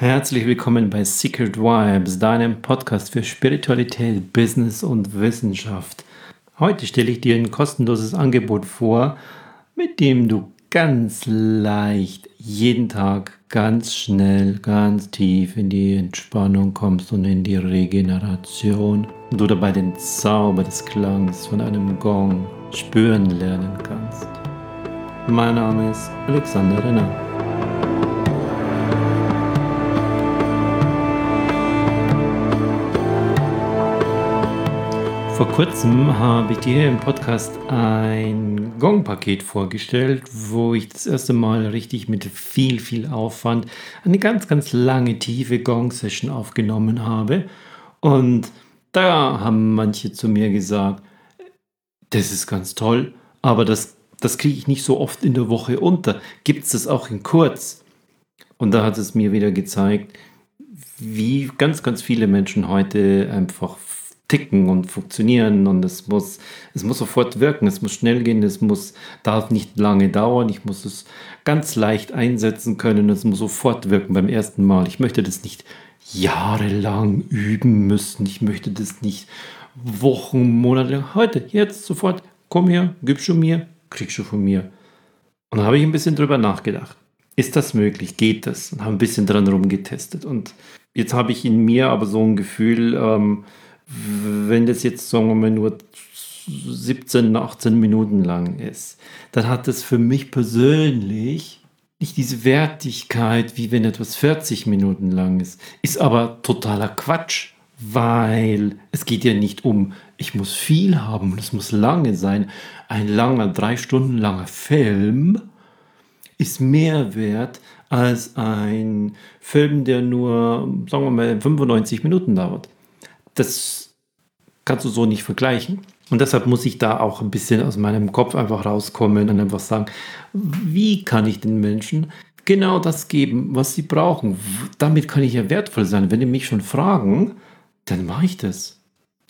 Herzlich willkommen bei Secret Vibes, deinem Podcast für Spiritualität, Business und Wissenschaft. Heute stelle ich dir ein kostenloses Angebot vor, mit dem du ganz leicht jeden Tag ganz schnell, ganz tief in die Entspannung kommst und in die Regeneration und du dabei den Zauber des Klangs von einem Gong spüren lernen kannst. Mein Name ist Alexander Renner. Vor kurzem habe ich dir im Podcast ein Gong-Paket vorgestellt, wo ich das erste Mal richtig mit viel, viel Aufwand eine ganz, ganz lange, tiefe Gong-Session aufgenommen habe. Und da haben manche zu mir gesagt, das ist ganz toll, aber das, das kriege ich nicht so oft in der Woche unter. Gibt es das auch in kurz? Und da hat es mir wieder gezeigt, wie ganz, ganz viele Menschen heute einfach ticken und funktionieren und es muss, es muss sofort wirken, es muss schnell gehen, es muss, darf nicht lange dauern, ich muss es ganz leicht einsetzen können, es muss sofort wirken beim ersten Mal. Ich möchte das nicht jahrelang üben müssen, ich möchte das nicht Wochen, Monate heute, jetzt, sofort, komm her, gib schon mir, krieg schon von mir. Und da habe ich ein bisschen drüber nachgedacht. Ist das möglich? Geht das? Und habe ein bisschen dran rumgetestet. Und jetzt habe ich in mir aber so ein Gefühl, ähm, wenn das jetzt, sagen wir mal, nur 17, 18 Minuten lang ist, dann hat das für mich persönlich nicht diese Wertigkeit, wie wenn etwas 40 Minuten lang ist. Ist aber totaler Quatsch, weil es geht ja nicht um, ich muss viel haben und es muss lange sein. Ein langer, drei Stunden langer Film ist mehr wert als ein Film, der nur, sagen wir mal, 95 Minuten dauert das kannst du so nicht vergleichen. Und deshalb muss ich da auch ein bisschen aus meinem Kopf einfach rauskommen und einfach sagen, wie kann ich den Menschen genau das geben, was sie brauchen? Damit kann ich ja wertvoll sein. Wenn die mich schon fragen, dann mache ich das.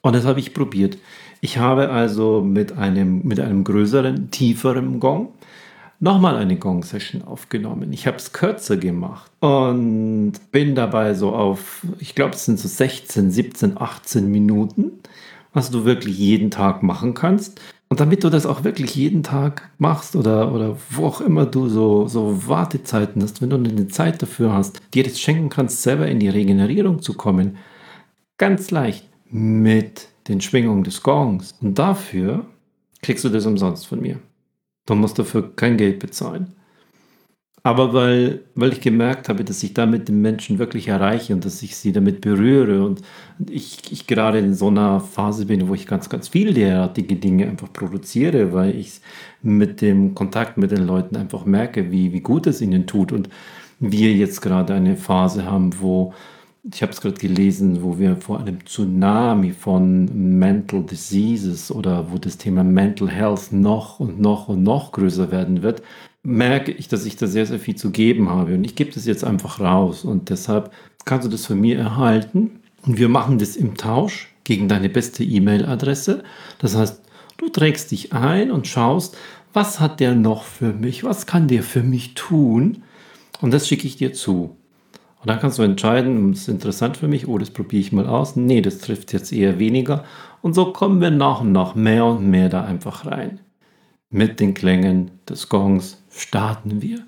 Und das habe ich probiert. Ich habe also mit einem, mit einem größeren, tieferen Gong nochmal eine Gong-Session aufgenommen. Ich habe es kürzer gemacht und bin dabei so auf, ich glaube, es sind so 16, 17, 18 Minuten, was du wirklich jeden Tag machen kannst. Und damit du das auch wirklich jeden Tag machst oder, oder wo auch immer du so, so Wartezeiten hast, wenn du eine Zeit dafür hast, dir das schenken kannst, selber in die Regenerierung zu kommen, ganz leicht mit den Schwingungen des Gongs. Und dafür kriegst du das umsonst von mir. Du musst dafür kein Geld bezahlen. Aber weil, weil ich gemerkt habe, dass ich damit den Menschen wirklich erreiche und dass ich sie damit berühre und ich, ich gerade in so einer Phase bin, wo ich ganz, ganz viele derartige Dinge einfach produziere, weil ich mit dem Kontakt mit den Leuten einfach merke, wie, wie gut es ihnen tut und wir jetzt gerade eine Phase haben, wo ich habe es gerade gelesen, wo wir vor einem Tsunami von Mental Diseases oder wo das Thema Mental Health noch und noch und noch größer werden wird, merke ich, dass ich da sehr, sehr viel zu geben habe. Und ich gebe das jetzt einfach raus. Und deshalb kannst du das von mir erhalten. Und wir machen das im Tausch gegen deine beste E-Mail-Adresse. Das heißt, du trägst dich ein und schaust, was hat der noch für mich? Was kann der für mich tun? Und das schicke ich dir zu. Und dann kannst du entscheiden, ist interessant für mich, oh, das probiere ich mal aus. Nee, das trifft jetzt eher weniger. Und so kommen wir nach und nach mehr und mehr da einfach rein. Mit den Klängen des Gongs starten wir.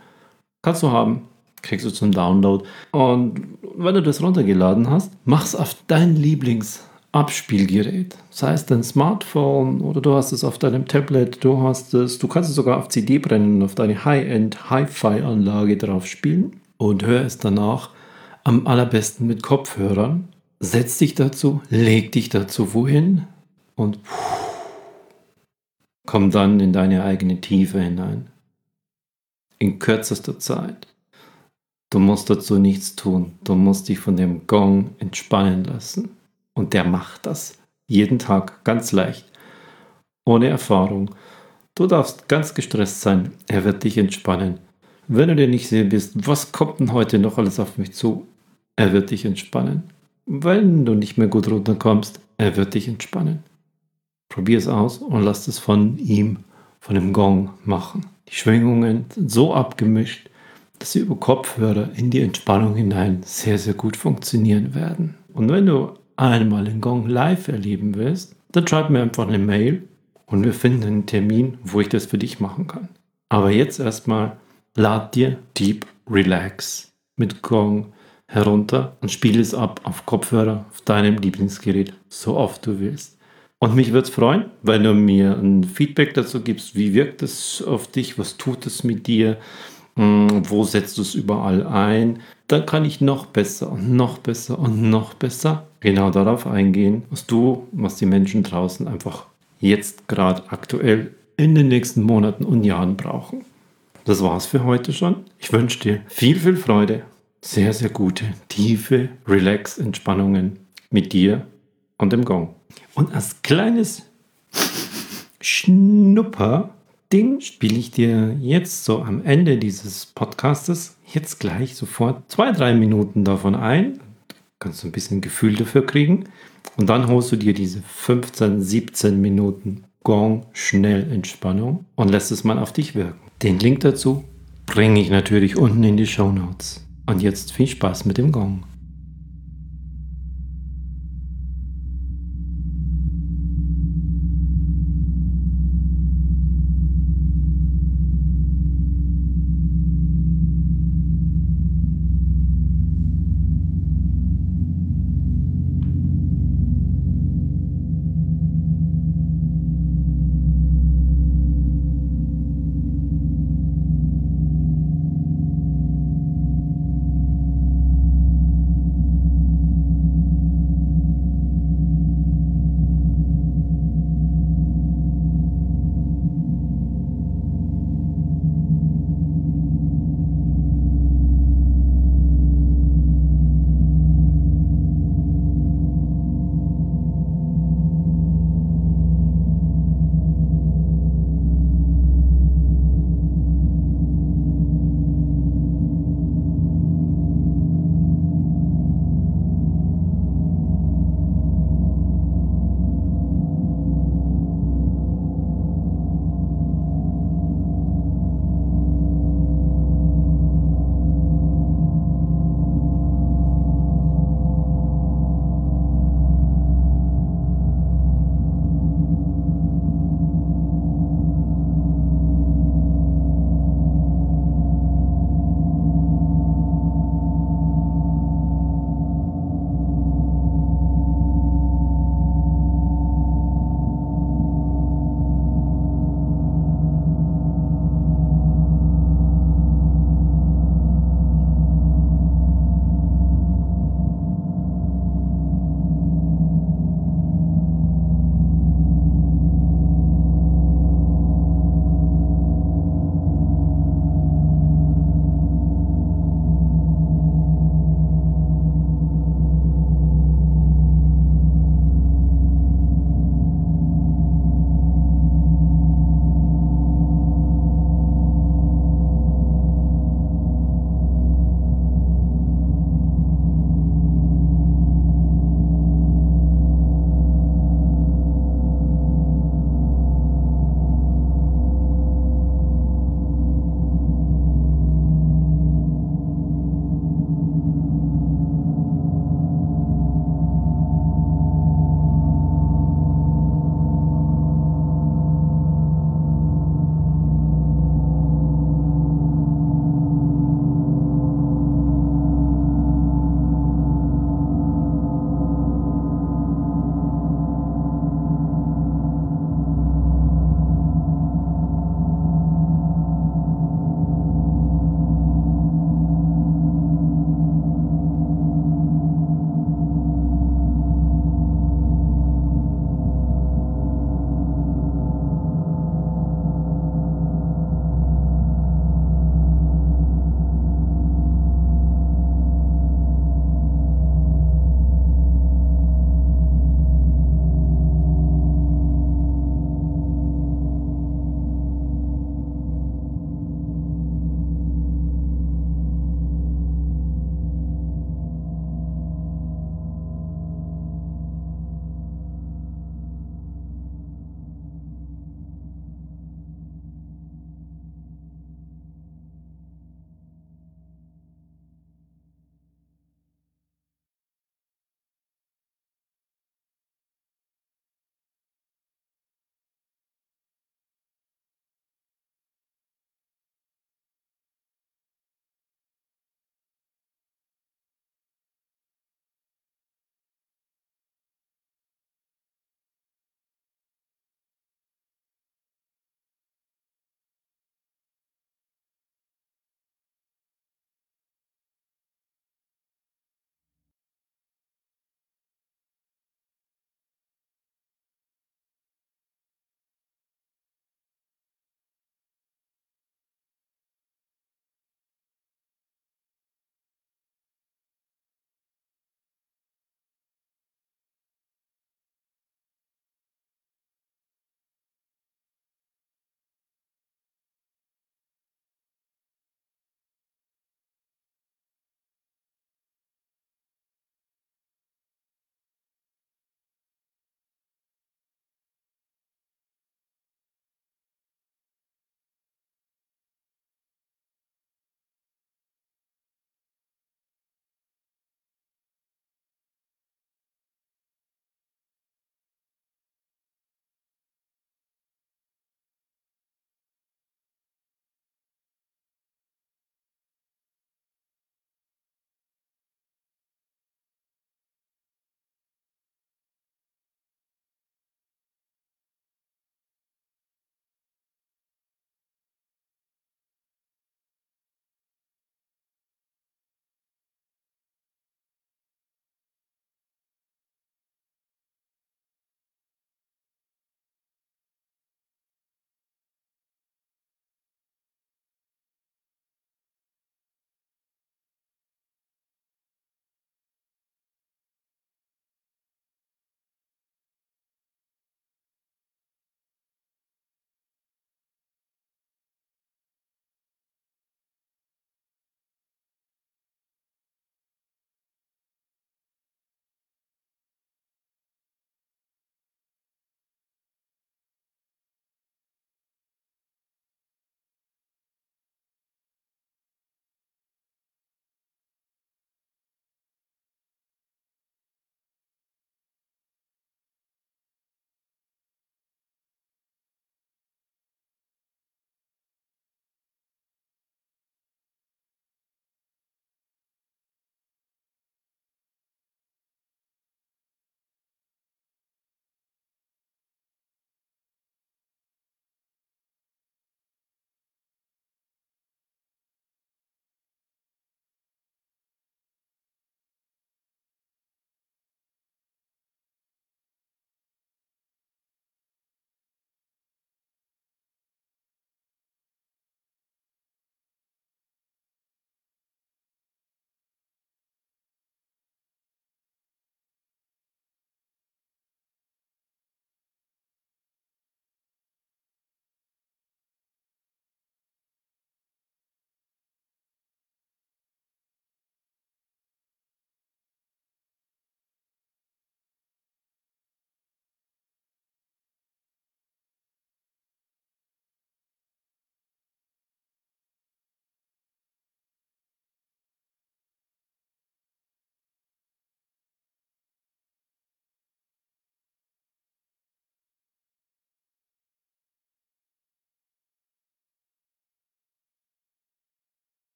Kannst du haben, kriegst du zum Download. Und wenn du das runtergeladen hast, mach's auf dein Lieblingsabspielgerät. Sei es dein Smartphone oder du hast es auf deinem Tablet, du hast es, du kannst es sogar auf CD brennen und auf deine High-End Hi-Fi-Anlage drauf spielen und hör es danach am allerbesten mit Kopfhörern. Setz dich dazu, leg dich dazu wohin und komm dann in deine eigene Tiefe hinein. In kürzester Zeit. Du musst dazu nichts tun. Du musst dich von dem Gong entspannen lassen. Und der macht das. Jeden Tag ganz leicht. Ohne Erfahrung. Du darfst ganz gestresst sein. Er wird dich entspannen. Wenn du dir nicht sicher bist, was kommt denn heute noch alles auf mich zu? Er wird dich entspannen. Wenn du nicht mehr gut runterkommst, er wird dich entspannen. Probier es aus und lass es von ihm, von dem Gong machen. Die Schwingungen sind so abgemischt, dass sie über Kopfhörer in die Entspannung hinein sehr, sehr gut funktionieren werden. Und wenn du einmal den Gong live erleben willst, dann schreib mir einfach eine Mail und wir finden einen Termin, wo ich das für dich machen kann. Aber jetzt erstmal lad dir Deep Relax mit Gong herunter und spiele es ab auf Kopfhörer, auf deinem Lieblingsgerät, so oft du willst. Und mich würde es freuen, wenn du mir ein Feedback dazu gibst, wie wirkt es auf dich, was tut es mit dir, hm, wo setzt du es überall ein. Dann kann ich noch besser und noch besser und noch besser genau darauf eingehen, was du, was die Menschen draußen einfach jetzt gerade aktuell in den nächsten Monaten und Jahren brauchen. Das war's für heute schon. Ich wünsche dir viel, viel Freude, sehr, sehr gute, tiefe Relax-Entspannungen mit dir und dem Gong. Und als kleines Schnupper-Ding spiele ich dir jetzt so am Ende dieses Podcastes jetzt gleich sofort zwei, drei Minuten davon ein. Du kannst du ein bisschen Gefühl dafür kriegen. Und dann holst du dir diese 15, 17 Minuten Gong schnell Entspannung und lässt es mal auf dich wirken. Den Link dazu bringe ich natürlich unten in die Show Notes. Und jetzt viel Spaß mit dem Gong.